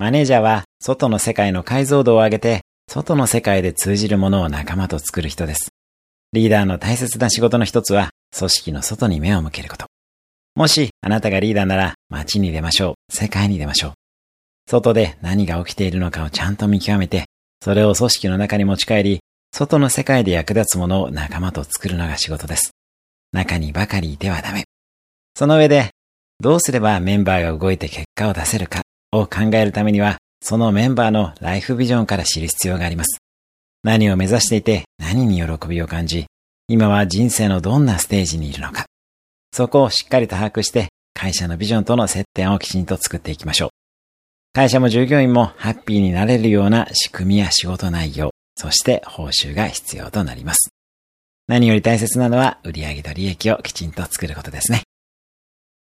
マネージャーは外の世界の解像度を上げて、外の世界で通じるものを仲間と作る人です。リーダーの大切な仕事の一つは、組織の外に目を向けること。もしあなたがリーダーなら、街に出ましょう。世界に出ましょう。外で何が起きているのかをちゃんと見極めて、それを組織の中に持ち帰り、外の世界で役立つものを仲間と作るのが仕事です。中にばかりいてはダメ。その上で、どうすればメンバーが動いて結果を出せるかを考えるためには、そのメンバーのライフビジョンから知る必要があります。何を目指していて何に喜びを感じ、今は人生のどんなステージにいるのか。そこをしっかりと把握して、会社のビジョンとの接点をきちんと作っていきましょう。会社も従業員もハッピーになれるような仕組みや仕事内容、そして報酬が必要となります。何より大切なのは売上と利益をきちんと作ることですね。